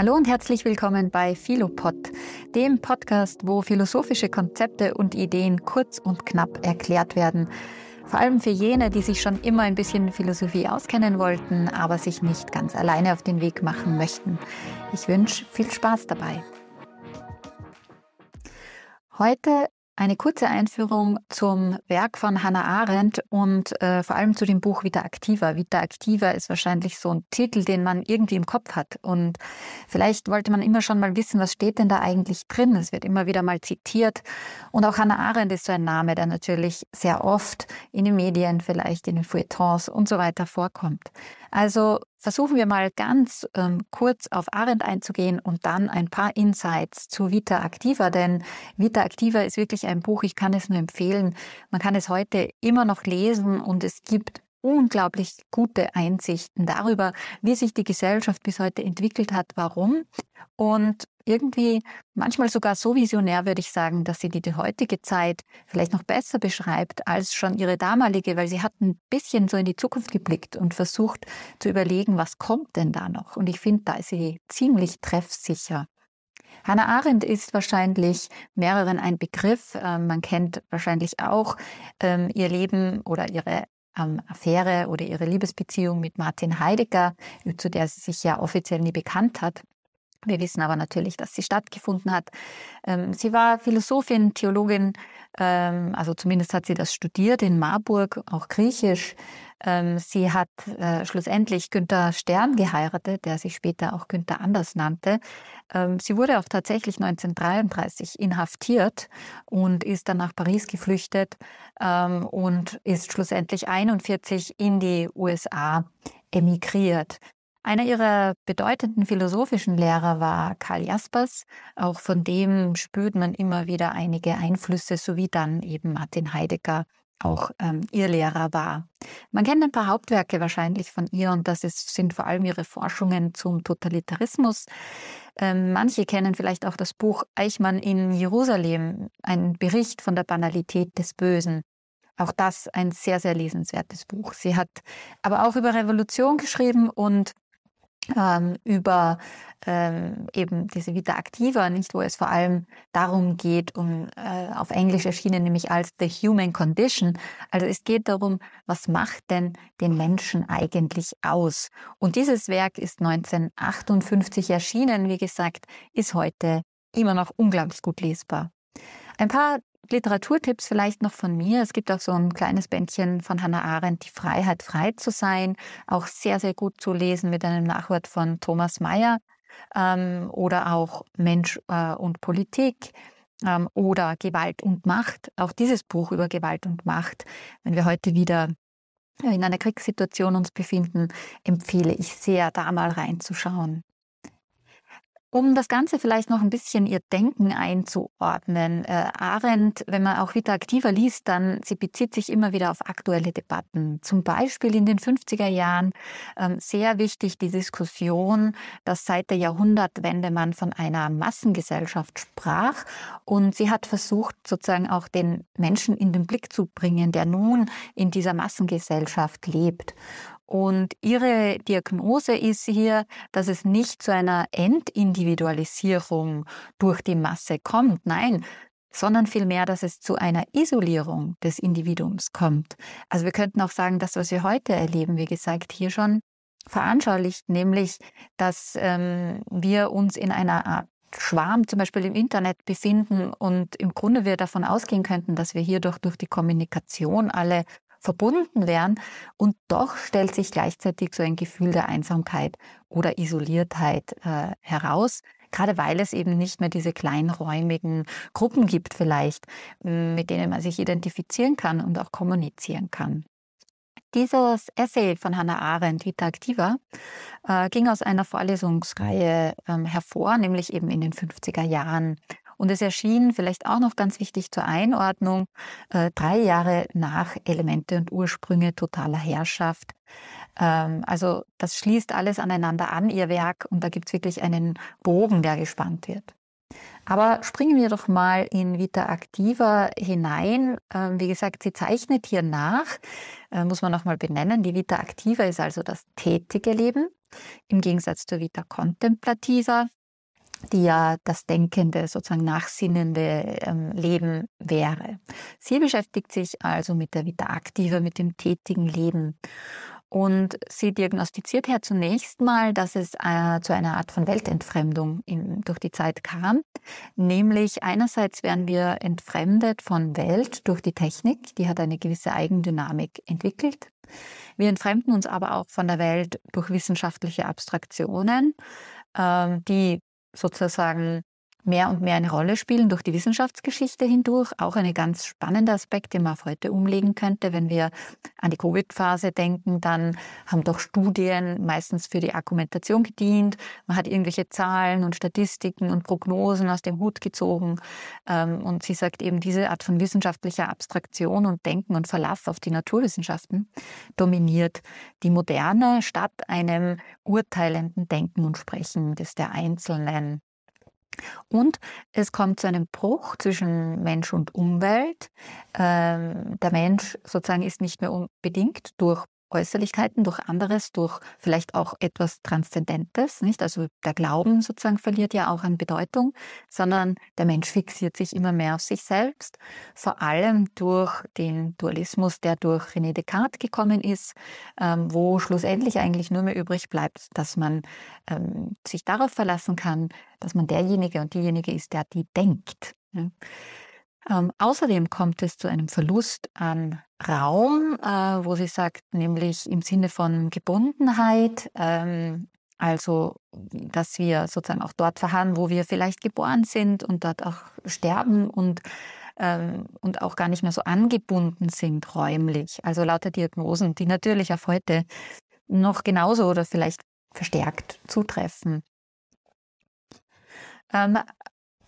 Hallo und herzlich willkommen bei Philopod, dem Podcast, wo philosophische Konzepte und Ideen kurz und knapp erklärt werden. Vor allem für jene, die sich schon immer ein bisschen Philosophie auskennen wollten, aber sich nicht ganz alleine auf den Weg machen möchten. Ich wünsche viel Spaß dabei. Heute eine kurze Einführung zum Werk von Hannah Arendt und äh, vor allem zu dem Buch Vita Activa. Vita Activa ist wahrscheinlich so ein Titel, den man irgendwie im Kopf hat. Und vielleicht wollte man immer schon mal wissen, was steht denn da eigentlich drin? Es wird immer wieder mal zitiert. Und auch Hannah Arendt ist so ein Name, der natürlich sehr oft in den Medien, vielleicht in den Feuilletons und so weiter vorkommt. Also versuchen wir mal ganz ähm, kurz auf Arendt einzugehen und dann ein paar Insights zu Vita Activa, denn Vita Activa ist wirklich ein Buch, ich kann es nur empfehlen. Man kann es heute immer noch lesen und es gibt unglaublich gute Einsichten darüber, wie sich die Gesellschaft bis heute entwickelt hat, warum. Und irgendwie manchmal sogar so visionär, würde ich sagen, dass sie die, heutige Zeit vielleicht noch besser beschreibt als schon ihre damalige, weil sie hat ein bisschen so in die Zukunft geblickt und versucht zu überlegen, was kommt denn da noch. Und ich finde, da ist sie ziemlich treffsicher. Hannah Arendt ist wahrscheinlich mehreren ein Begriff. Ähm, man kennt wahrscheinlich auch ähm, ihr Leben oder ihre ähm, Affäre oder ihre Liebesbeziehung mit Martin Heidegger, zu der sie sich ja offiziell nie bekannt hat. Wir wissen aber natürlich, dass sie stattgefunden hat. Ähm, sie war Philosophin, Theologin, ähm, also zumindest hat sie das studiert in Marburg, auch Griechisch. Ähm, sie hat äh, schlussendlich Günther Stern geheiratet, der sich später auch Günther Anders nannte. Sie wurde auch tatsächlich 1933 inhaftiert und ist dann nach Paris geflüchtet und ist schlussendlich 41 in die USA emigriert. Einer ihrer bedeutenden philosophischen Lehrer war Karl Jaspers. Auch von dem spürt man immer wieder einige Einflüsse, sowie dann eben Martin Heidegger auch ähm, ihr Lehrer war. Man kennt ein paar Hauptwerke wahrscheinlich von ihr und das ist, sind vor allem ihre Forschungen zum Totalitarismus. Ähm, manche kennen vielleicht auch das Buch Eichmann in Jerusalem, ein Bericht von der Banalität des Bösen. Auch das ein sehr, sehr lesenswertes Buch. Sie hat aber auch über Revolution geschrieben und ähm, über ähm, eben diese Vita Activa, nicht, wo es vor allem darum geht, um äh, auf Englisch erschienen, nämlich als The Human Condition. Also es geht darum, was macht denn den Menschen eigentlich aus? Und dieses Werk ist 1958 erschienen, wie gesagt, ist heute immer noch unglaublich gut lesbar. Ein paar Literaturtipps vielleicht noch von mir. Es gibt auch so ein kleines Bändchen von Hannah Arendt, Die Freiheit, frei zu sein. Auch sehr, sehr gut zu lesen mit einem Nachwort von Thomas Mayer. Ähm, oder auch Mensch äh, und Politik ähm, oder Gewalt und Macht. Auch dieses Buch über Gewalt und Macht, wenn wir heute wieder in einer Kriegssituation uns befinden, empfehle ich sehr, da mal reinzuschauen. Um das Ganze vielleicht noch ein bisschen ihr Denken einzuordnen, äh, Arendt, wenn man auch wieder aktiver liest, dann sie bezieht sich immer wieder auf aktuelle Debatten. Zum Beispiel in den 50er Jahren ähm, sehr wichtig die Diskussion, dass seit der Jahrhundertwende man von einer Massengesellschaft sprach und sie hat versucht, sozusagen auch den Menschen in den Blick zu bringen, der nun in dieser Massengesellschaft lebt. Und ihre Diagnose ist hier, dass es nicht zu einer Entindividualisierung durch die Masse kommt, nein, sondern vielmehr, dass es zu einer Isolierung des Individuums kommt. Also wir könnten auch sagen, das, was wir heute erleben, wie gesagt, hier schon veranschaulicht, nämlich, dass ähm, wir uns in einer Art Schwarm zum Beispiel im Internet befinden und im Grunde wir davon ausgehen könnten, dass wir hierdurch durch die Kommunikation alle verbunden wären. Und doch stellt sich gleichzeitig so ein Gefühl der Einsamkeit oder Isoliertheit äh, heraus. Gerade weil es eben nicht mehr diese kleinräumigen Gruppen gibt vielleicht, mit denen man sich identifizieren kann und auch kommunizieren kann. Dieses Essay von Hannah Arendt, Vita Activa, äh, ging aus einer Vorlesungsreihe ähm, hervor, nämlich eben in den 50er Jahren. Und es erschien, vielleicht auch noch ganz wichtig zur Einordnung, äh, drei Jahre nach Elemente und Ursprünge totaler Herrschaft. Ähm, also das schließt alles aneinander an, ihr Werk, und da gibt es wirklich einen Bogen, der gespannt wird. Aber springen wir doch mal in Vita Activa hinein. Ähm, wie gesagt, sie zeichnet hier nach, äh, muss man noch mal benennen. Die Vita Activa ist also das tätige Leben im Gegensatz zur Vita Contemplativa, die ja das denkende, sozusagen nachsinnende ähm, Leben wäre. Sie beschäftigt sich also mit der Vita Activa, mit dem tätigen Leben. Und sie diagnostiziert ja zunächst mal, dass es äh, zu einer Art von Weltentfremdung in, durch die Zeit kam. Nämlich einerseits werden wir entfremdet von Welt durch die Technik, die hat eine gewisse Eigendynamik entwickelt. Wir entfremden uns aber auch von der Welt durch wissenschaftliche Abstraktionen, ähm, die sozusagen mehr und mehr eine Rolle spielen durch die Wissenschaftsgeschichte hindurch. Auch ein ganz spannender Aspekt, den man auf heute umlegen könnte. Wenn wir an die Covid-Phase denken, dann haben doch Studien meistens für die Argumentation gedient. Man hat irgendwelche Zahlen und Statistiken und Prognosen aus dem Hut gezogen. Ähm, und sie sagt eben, diese Art von wissenschaftlicher Abstraktion und Denken und Verlass auf die Naturwissenschaften dominiert die Moderne statt einem urteilenden Denken und Sprechen des der Einzelnen. Und es kommt zu einem Bruch zwischen Mensch und Umwelt. Ähm, der Mensch sozusagen ist nicht mehr unbedingt durch Äußerlichkeiten, durch anderes, durch vielleicht auch etwas Transzendentes, nicht? Also der Glauben sozusagen verliert ja auch an Bedeutung, sondern der Mensch fixiert sich immer mehr auf sich selbst, vor allem durch den Dualismus, der durch René Descartes gekommen ist, ähm, wo schlussendlich eigentlich nur mehr übrig bleibt, dass man ähm, sich darauf verlassen kann, dass man derjenige und diejenige ist, der die denkt. Ähm, außerdem kommt es zu einem Verlust an Raum, äh, wo sie sagt, nämlich im Sinne von Gebundenheit, ähm, also dass wir sozusagen auch dort verharren, wo wir vielleicht geboren sind und dort auch sterben und ähm, und auch gar nicht mehr so angebunden sind räumlich. Also lauter Diagnosen, die natürlich auf heute noch genauso oder vielleicht verstärkt zutreffen. Ähm,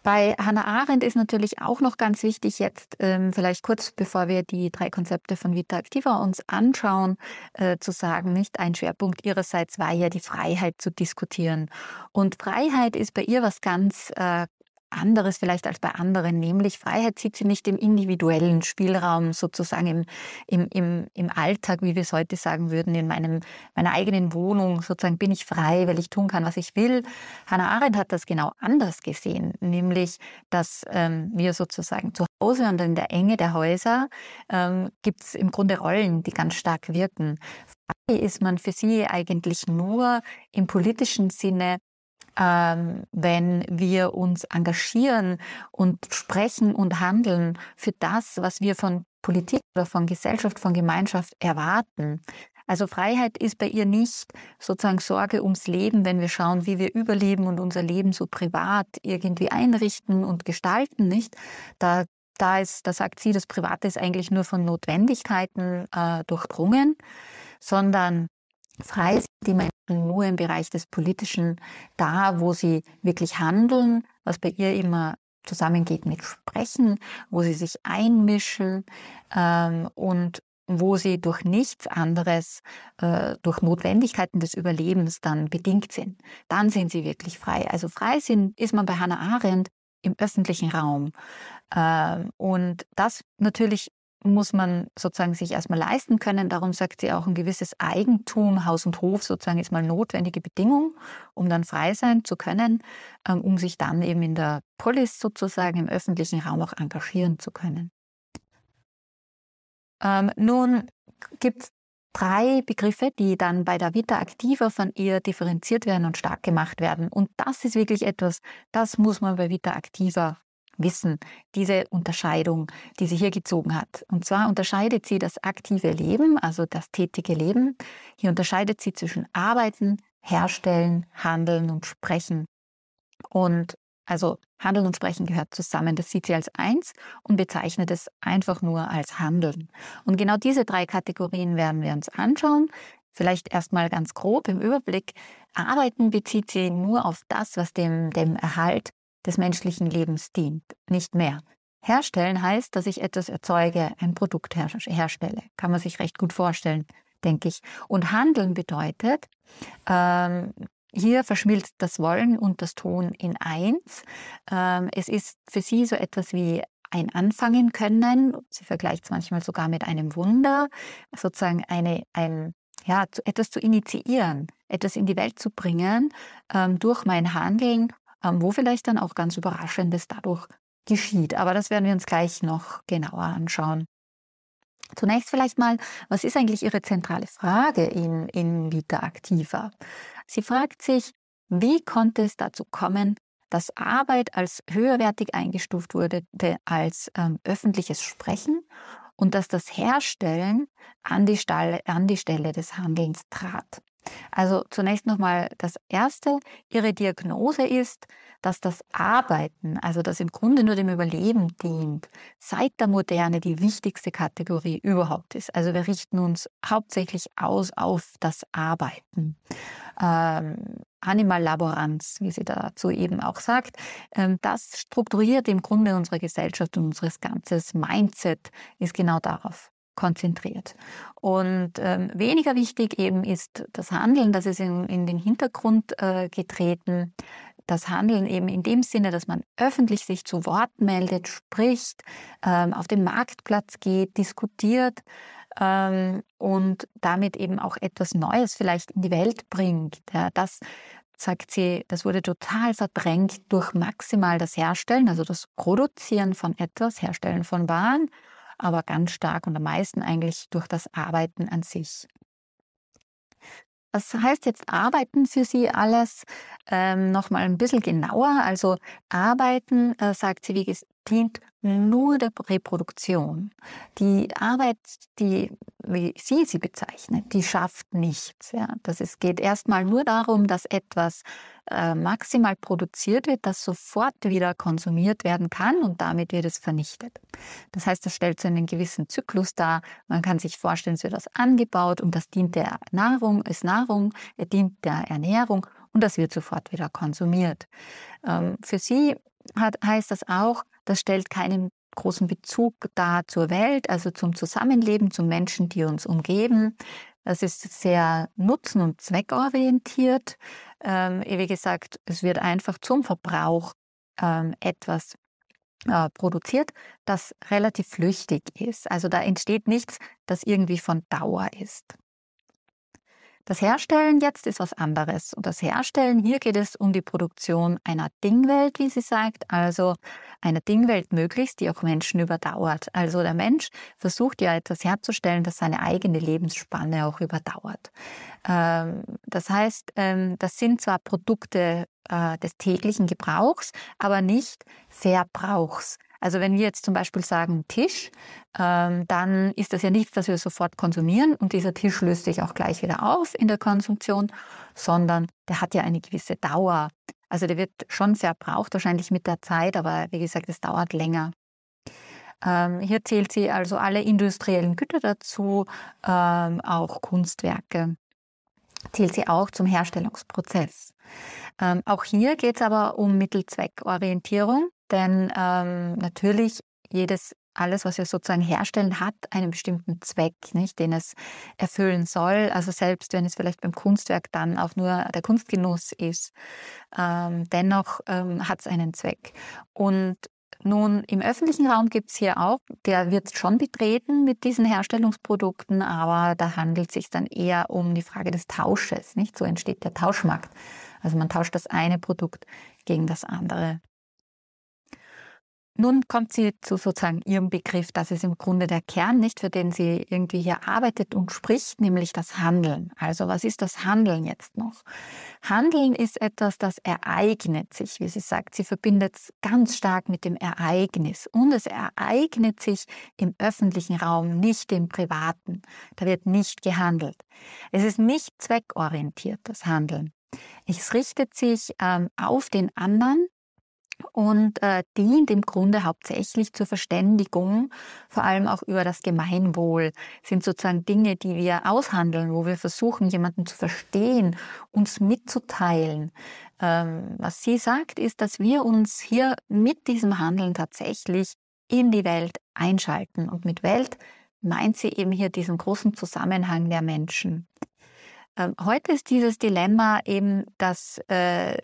bei Hannah Arendt ist natürlich auch noch ganz wichtig, jetzt ähm, vielleicht kurz bevor wir die drei Konzepte von Vita Activa uns anschauen, äh, zu sagen, nicht ein Schwerpunkt ihrerseits war ja die Freiheit zu diskutieren. Und Freiheit ist bei ihr was ganz äh, anderes vielleicht als bei anderen, nämlich Freiheit sieht sie nicht im individuellen Spielraum, sozusagen im, im, im, im Alltag, wie wir es heute sagen würden, in meinem, meiner eigenen Wohnung, sozusagen bin ich frei, weil ich tun kann, was ich will. Hannah Arendt hat das genau anders gesehen, nämlich, dass ähm, wir sozusagen zu Hause und in der Enge der Häuser ähm, gibt es im Grunde Rollen, die ganz stark wirken. Frei ist man für sie eigentlich nur im politischen Sinne ähm, wenn wir uns engagieren und sprechen und handeln für das, was wir von Politik oder von Gesellschaft, von Gemeinschaft erwarten. Also Freiheit ist bei ihr nicht sozusagen Sorge ums Leben, wenn wir schauen, wie wir überleben und unser Leben so privat irgendwie einrichten und gestalten, nicht? Da, da ist, da sagt sie, das Private ist eigentlich nur von Notwendigkeiten äh, durchdrungen, sondern frei sind die Menschen nur im Bereich des Politischen da, wo sie wirklich handeln, was bei ihr immer zusammengeht mit Sprechen, wo sie sich einmischen ähm, und wo sie durch nichts anderes, äh, durch Notwendigkeiten des Überlebens dann bedingt sind. Dann sind sie wirklich frei. Also frei sind, ist man bei Hannah Arendt im öffentlichen Raum. Äh, und das natürlich muss man sozusagen sich erstmal leisten können. Darum sagt sie auch, ein gewisses Eigentum, Haus und Hof sozusagen ist mal notwendige Bedingung, um dann frei sein zu können, ähm, um sich dann eben in der Polis sozusagen im öffentlichen Raum auch engagieren zu können. Ähm, nun gibt es drei Begriffe, die dann bei der Vita Activa von ihr differenziert werden und stark gemacht werden. Und das ist wirklich etwas, das muss man bei Vita Activa wissen, diese Unterscheidung, die sie hier gezogen hat. Und zwar unterscheidet sie das aktive Leben, also das tätige Leben. Hier unterscheidet sie zwischen Arbeiten, Herstellen, Handeln und Sprechen. Und also Handeln und Sprechen gehört zusammen. Das sieht sie als eins und bezeichnet es einfach nur als Handeln. Und genau diese drei Kategorien werden wir uns anschauen. Vielleicht erstmal ganz grob im Überblick. Arbeiten bezieht sie nur auf das, was dem, dem Erhalt des menschlichen Lebens dient, nicht mehr. Herstellen heißt, dass ich etwas erzeuge, ein Produkt her herstelle. Kann man sich recht gut vorstellen, denke ich. Und Handeln bedeutet, ähm, hier verschmilzt das Wollen und das Tun in eins. Ähm, es ist für sie so etwas wie ein Anfangen können. Sie vergleicht es manchmal sogar mit einem Wunder, sozusagen eine, ein, ja, etwas zu initiieren, etwas in die Welt zu bringen ähm, durch mein Handeln, wo vielleicht dann auch ganz Überraschendes dadurch geschieht. Aber das werden wir uns gleich noch genauer anschauen. Zunächst vielleicht mal, was ist eigentlich Ihre zentrale Frage in, in Vita Activa? Sie fragt sich, wie konnte es dazu kommen, dass Arbeit als höherwertig eingestuft wurde als ähm, öffentliches Sprechen und dass das Herstellen an die, Stelle, an die Stelle des Handelns trat. Also zunächst nochmal das Erste. Ihre Diagnose ist, dass das Arbeiten, also das im Grunde nur dem Überleben dient, seit der Moderne die wichtigste Kategorie überhaupt ist. Also wir richten uns hauptsächlich aus auf das Arbeiten. Ähm, Animal Laboranz, wie sie dazu eben auch sagt, ähm, das strukturiert im Grunde unsere Gesellschaft und unseres ganzes Mindset ist genau darauf konzentriert. Und ähm, weniger wichtig eben ist das Handeln, das ist in, in den Hintergrund äh, getreten. Das Handeln eben in dem Sinne, dass man öffentlich sich zu Wort meldet, spricht, ähm, auf den Marktplatz geht, diskutiert ähm, und damit eben auch etwas Neues vielleicht in die Welt bringt. Ja, das sagt sie, das wurde total verdrängt durch maximal das Herstellen, also das Produzieren von etwas, Herstellen von Waren aber ganz stark und am meisten eigentlich durch das Arbeiten an sich. Was heißt jetzt Arbeiten für Sie alles? Ähm, Nochmal ein bisschen genauer. Also Arbeiten, äh, sagt sie, wie dient nur der Reproduktion. Die Arbeit, die, wie sie sie bezeichnet, die schafft nichts. Ja. Das ist, geht erstmal nur darum, dass etwas äh, maximal produziert wird, das sofort wieder konsumiert werden kann und damit wird es vernichtet. Das heißt, das stellt so einen gewissen Zyklus dar. Man kann sich vorstellen, es wird das angebaut und das dient der Nahrung, ist Nahrung, er dient der Ernährung und das wird sofort wieder konsumiert. Ähm, für sie hat, heißt das auch, das stellt keinen großen Bezug dar zur Welt, also zum Zusammenleben, zu Menschen, die uns umgeben. Das ist sehr nutzen- und zweckorientiert. Ähm, wie gesagt, es wird einfach zum Verbrauch ähm, etwas äh, produziert, das relativ flüchtig ist. Also da entsteht nichts, das irgendwie von Dauer ist. Das Herstellen jetzt ist was anderes. Und das Herstellen, hier geht es um die Produktion einer Dingwelt, wie sie sagt, also einer Dingwelt möglichst, die auch Menschen überdauert. Also der Mensch versucht ja etwas herzustellen, das seine eigene Lebensspanne auch überdauert. Ähm, das heißt, ähm, das sind zwar Produkte äh, des täglichen Gebrauchs, aber nicht Verbrauchs. Also wenn wir jetzt zum Beispiel sagen Tisch, ähm, dann ist das ja nichts, das wir sofort konsumieren und dieser Tisch löst sich auch gleich wieder auf in der Konsumtion, sondern der hat ja eine gewisse Dauer. Also der wird schon verbraucht, wahrscheinlich mit der Zeit, aber wie gesagt, es dauert länger. Ähm, hier zählt sie also alle industriellen Güter dazu, ähm, auch Kunstwerke zählt sie auch zum Herstellungsprozess. Ähm, auch hier geht es aber um Mittelzweckorientierung. Denn ähm, natürlich jedes alles, was wir sozusagen herstellen, hat einen bestimmten Zweck, nicht, den es erfüllen soll. Also selbst wenn es vielleicht beim Kunstwerk dann auch nur der Kunstgenuss ist, ähm, dennoch ähm, hat es einen Zweck. Und nun, im öffentlichen Raum gibt es hier auch, der wird schon betreten mit diesen Herstellungsprodukten, aber da handelt es sich dann eher um die Frage des Tausches, nicht? So entsteht der Tauschmarkt. Also man tauscht das eine Produkt gegen das andere. Nun kommt sie zu sozusagen ihrem Begriff, das ist im Grunde der Kern, nicht für den sie irgendwie hier arbeitet und spricht, nämlich das Handeln. Also was ist das Handeln jetzt noch? Handeln ist etwas, das ereignet sich, wie sie sagt. Sie verbindet es ganz stark mit dem Ereignis und es ereignet sich im öffentlichen Raum, nicht im privaten. Da wird nicht gehandelt. Es ist nicht zweckorientiert, das Handeln. Es richtet sich ähm, auf den anderen und äh, dient im Grunde hauptsächlich zur Verständigung, vor allem auch über das Gemeinwohl, sind sozusagen Dinge, die wir aushandeln, wo wir versuchen, jemanden zu verstehen, uns mitzuteilen. Ähm, was sie sagt, ist, dass wir uns hier mit diesem Handeln tatsächlich in die Welt einschalten. Und mit Welt meint sie eben hier diesen großen Zusammenhang der Menschen. Ähm, heute ist dieses Dilemma eben, dass äh,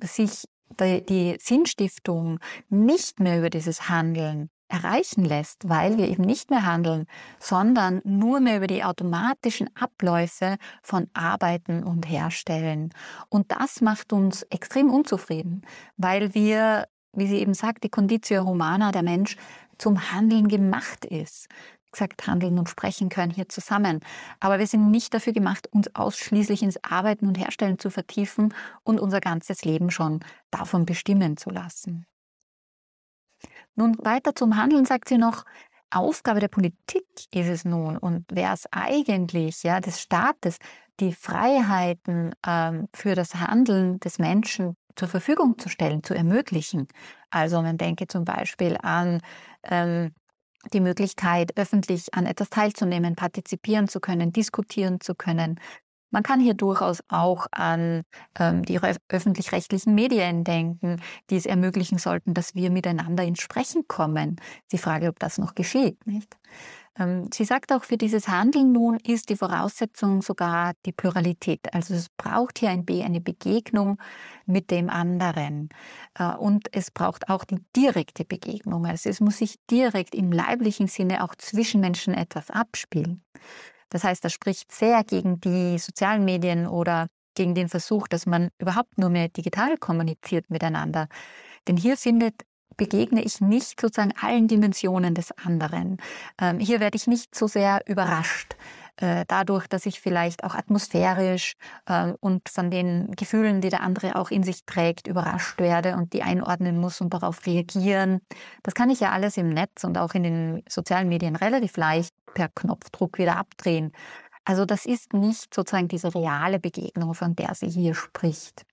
sich die, die Sinnstiftung nicht mehr über dieses Handeln erreichen lässt, weil wir eben nicht mehr handeln, sondern nur mehr über die automatischen Abläufe von Arbeiten und Herstellen. Und das macht uns extrem unzufrieden, weil wir, wie sie eben sagt, die Conditio Humana, der Mensch, zum Handeln gemacht ist gesagt, Handeln und Sprechen können hier zusammen. Aber wir sind nicht dafür gemacht, uns ausschließlich ins Arbeiten und Herstellen zu vertiefen und unser ganzes Leben schon davon bestimmen zu lassen. Nun weiter zum Handeln sagt sie noch, Aufgabe der Politik ist es nun und wäre es eigentlich, ja, des Staates, die Freiheiten ähm, für das Handeln des Menschen zur Verfügung zu stellen, zu ermöglichen. Also man denke zum Beispiel an ähm, die Möglichkeit, öffentlich an etwas teilzunehmen, partizipieren zu können, diskutieren zu können. Man kann hier durchaus auch an ähm, die öffentlich-rechtlichen Medien denken, die es ermöglichen sollten, dass wir miteinander ins Sprechen kommen. Die Frage, ob das noch geschieht, nicht? Ähm, sie sagt auch, für dieses Handeln nun ist die Voraussetzung sogar die Pluralität. Also es braucht hier ein B, eine Begegnung mit dem anderen. Äh, und es braucht auch die direkte Begegnung. Also es muss sich direkt im leiblichen Sinne auch zwischen Menschen etwas abspielen. Das heißt, das spricht sehr gegen die sozialen Medien oder gegen den Versuch, dass man überhaupt nur mehr digital kommuniziert miteinander. Denn hier findet begegne ich nicht sozusagen allen Dimensionen des anderen. Ähm, hier werde ich nicht so sehr überrascht äh, dadurch, dass ich vielleicht auch atmosphärisch äh, und von den Gefühlen, die der andere auch in sich trägt, überrascht werde und die einordnen muss und darauf reagieren. Das kann ich ja alles im Netz und auch in den sozialen Medien relativ leicht per Knopfdruck wieder abdrehen. Also das ist nicht sozusagen diese reale Begegnung, von der sie hier spricht.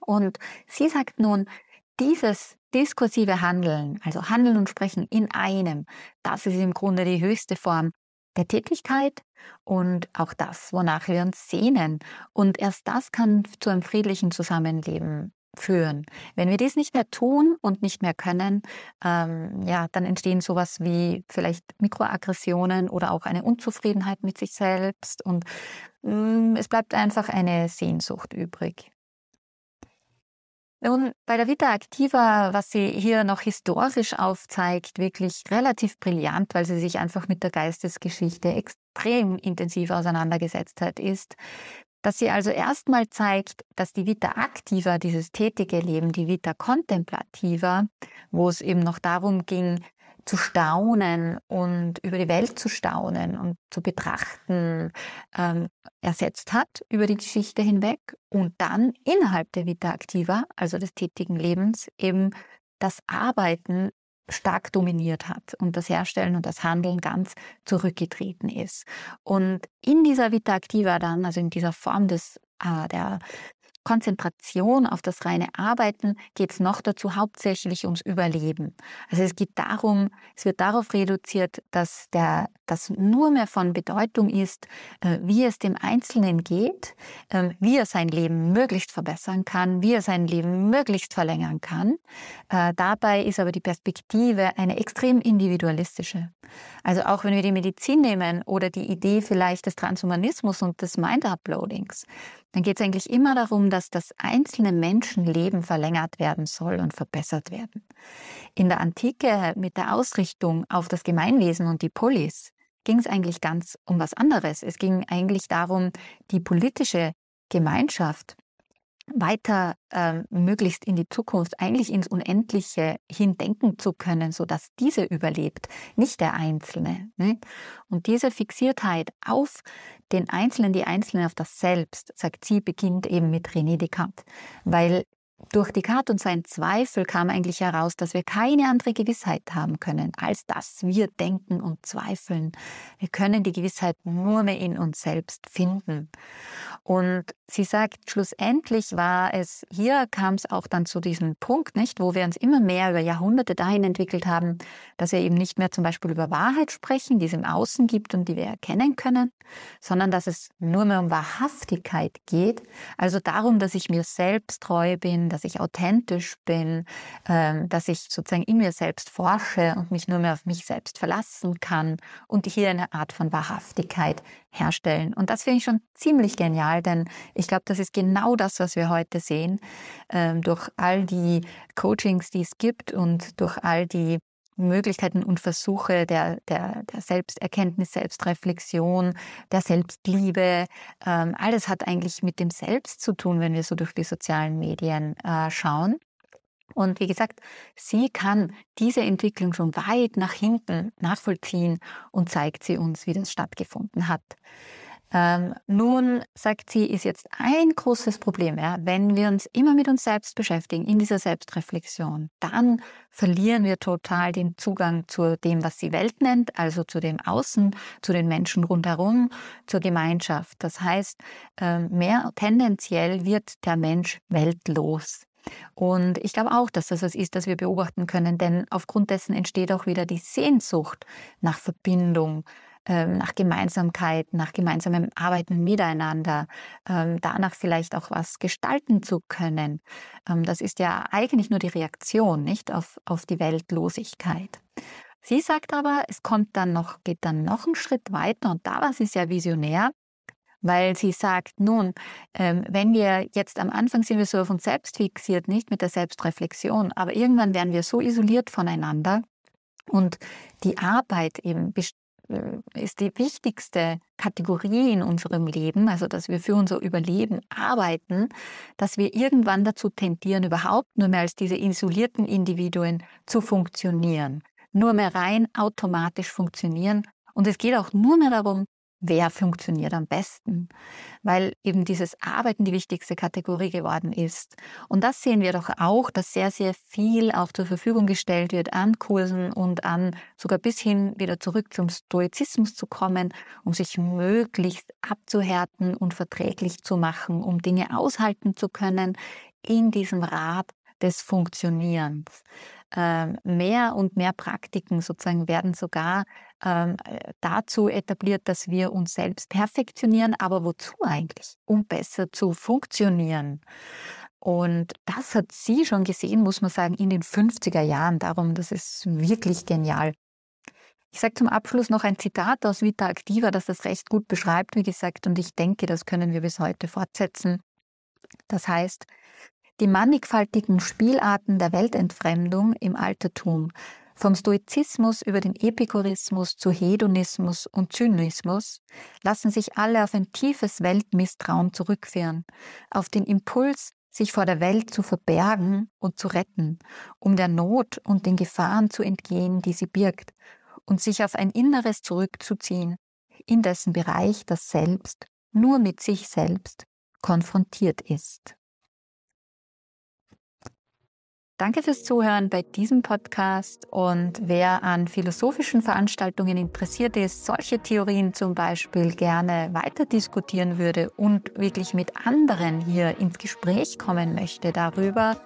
Und sie sagt nun, dieses diskursive Handeln, also Handeln und Sprechen in einem, das ist im Grunde die höchste Form der Tätigkeit und auch das, wonach wir uns sehnen. Und erst das kann zu einem friedlichen Zusammenleben führen. Wenn wir dies nicht mehr tun und nicht mehr können, ähm, ja, dann entstehen sowas wie vielleicht Mikroaggressionen oder auch eine Unzufriedenheit mit sich selbst und ähm, es bleibt einfach eine Sehnsucht übrig. Nun, bei der Vita Activa, was sie hier noch historisch aufzeigt, wirklich relativ brillant, weil sie sich einfach mit der Geistesgeschichte extrem intensiv auseinandergesetzt hat, ist, dass sie also erstmal zeigt, dass die Vita Activa, dieses tätige Leben, die Vita Contemplativa, wo es eben noch darum ging, zu staunen und über die Welt zu staunen und zu betrachten, ähm, ersetzt hat über die Geschichte hinweg und dann innerhalb der Vita Activa, also des tätigen Lebens, eben das Arbeiten stark dominiert hat und das Herstellen und das Handeln ganz zurückgetreten ist. Und in dieser Vita Activa dann, also in dieser Form des äh, der Konzentration auf das reine Arbeiten geht es noch dazu hauptsächlich ums Überleben. Also es geht darum, es wird darauf reduziert, dass der, das nur mehr von Bedeutung ist, äh, wie es dem Einzelnen geht, äh, wie er sein Leben möglichst verbessern kann, wie er sein Leben möglichst verlängern kann. Äh, dabei ist aber die Perspektive eine extrem individualistische. Also auch wenn wir die Medizin nehmen oder die Idee vielleicht des Transhumanismus und des Mind-Uploadings, dann geht es eigentlich immer darum, dass das einzelne Menschenleben verlängert werden soll und verbessert werden. In der Antike mit der Ausrichtung auf das Gemeinwesen und die Polis ging es eigentlich ganz um was anderes. Es ging eigentlich darum, die politische Gemeinschaft weiter äh, möglichst in die Zukunft, eigentlich ins Unendliche hin denken zu können, so dass diese überlebt, nicht der Einzelne. Ne? Und diese Fixiertheit auf den Einzelnen, die Einzelnen auf das Selbst, sagt sie, beginnt eben mit René Descartes, weil durch Descartes und seinen Zweifel kam eigentlich heraus, dass wir keine andere Gewissheit haben können, als dass wir denken und zweifeln. Wir können die Gewissheit nur mehr in uns selbst finden. Und sie sagt, schlussendlich war es, hier kam es auch dann zu diesem Punkt, nicht, wo wir uns immer mehr über Jahrhunderte dahin entwickelt haben, dass wir eben nicht mehr zum Beispiel über Wahrheit sprechen, die es im Außen gibt und die wir erkennen können, sondern dass es nur mehr um Wahrhaftigkeit geht, also darum, dass ich mir selbst treu bin, dass ich authentisch bin, ähm, dass ich sozusagen in mir selbst forsche und mich nur mehr auf mich selbst verlassen kann und hier eine Art von Wahrhaftigkeit herstellen. Und das finde ich schon ziemlich genial, denn ich glaube, das ist genau das, was wir heute sehen, ähm, durch all die Coachings, die es gibt und durch all die Möglichkeiten und Versuche der, der, der Selbsterkenntnis, Selbstreflexion, der Selbstliebe. Ähm, alles hat eigentlich mit dem Selbst zu tun, wenn wir so durch die sozialen Medien äh, schauen. Und wie gesagt, sie kann diese Entwicklung schon weit nach hinten nachvollziehen und zeigt sie uns, wie das stattgefunden hat. Ähm, nun, sagt sie, ist jetzt ein großes Problem, ja, wenn wir uns immer mit uns selbst beschäftigen, in dieser Selbstreflexion, dann verlieren wir total den Zugang zu dem, was sie Welt nennt, also zu dem Außen, zu den Menschen rundherum, zur Gemeinschaft. Das heißt, ähm, mehr tendenziell wird der Mensch weltlos. Und ich glaube auch, dass das was ist, das wir beobachten können, denn aufgrund dessen entsteht auch wieder die Sehnsucht nach Verbindung, nach Gemeinsamkeit, nach gemeinsamem Arbeiten miteinander, ähm, danach vielleicht auch was gestalten zu können. Ähm, das ist ja eigentlich nur die Reaktion, nicht auf, auf die Weltlosigkeit. Sie sagt aber, es kommt dann noch, geht dann noch einen Schritt weiter und da war sie sehr visionär, weil sie sagt, nun, ähm, wenn wir jetzt am Anfang sind wir so auf uns selbst fixiert, nicht mit der Selbstreflexion, aber irgendwann werden wir so isoliert voneinander und die Arbeit eben ist die wichtigste Kategorie in unserem Leben, also dass wir für unser Überleben arbeiten, dass wir irgendwann dazu tendieren, überhaupt nur mehr als diese isolierten Individuen zu funktionieren. Nur mehr rein automatisch funktionieren. Und es geht auch nur mehr darum, wer funktioniert am besten, weil eben dieses Arbeiten die wichtigste Kategorie geworden ist. Und das sehen wir doch auch, dass sehr, sehr viel auch zur Verfügung gestellt wird an Kursen und an sogar bis hin wieder zurück zum Stoizismus zu kommen, um sich möglichst abzuhärten und verträglich zu machen, um Dinge aushalten zu können in diesem Rad des Funktionierens. Ähm, mehr und mehr Praktiken sozusagen werden sogar ähm, dazu etabliert, dass wir uns selbst perfektionieren. Aber wozu eigentlich? Um besser zu funktionieren. Und das hat sie schon gesehen, muss man sagen, in den 50er Jahren. Darum, das ist wirklich genial. Ich sage zum Abschluss noch ein Zitat aus Vita Activa, das das recht gut beschreibt, wie gesagt, und ich denke, das können wir bis heute fortsetzen. Das heißt, die mannigfaltigen Spielarten der Weltentfremdung im Altertum, vom Stoizismus über den Epikurismus zu Hedonismus und Zynismus, lassen sich alle auf ein tiefes Weltmisstrauen zurückführen, auf den Impuls, sich vor der Welt zu verbergen und zu retten, um der Not und den Gefahren zu entgehen, die sie birgt, und sich auf ein Inneres zurückzuziehen, in dessen Bereich das Selbst nur mit sich selbst konfrontiert ist. Danke fürs Zuhören bei diesem Podcast. Und wer an philosophischen Veranstaltungen interessiert ist, solche Theorien zum Beispiel gerne weiter diskutieren würde und wirklich mit anderen hier ins Gespräch kommen möchte darüber,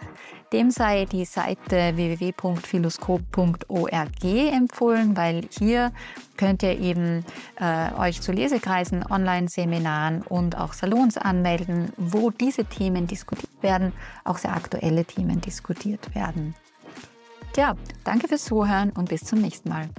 dem sei die Seite www.philoskop.org empfohlen, weil hier könnt ihr eben äh, euch zu Lesekreisen, Online-Seminaren und auch Salons anmelden, wo diese Themen diskutiert werden, auch sehr aktuelle Themen diskutiert werden. Tja, danke fürs Zuhören und bis zum nächsten Mal.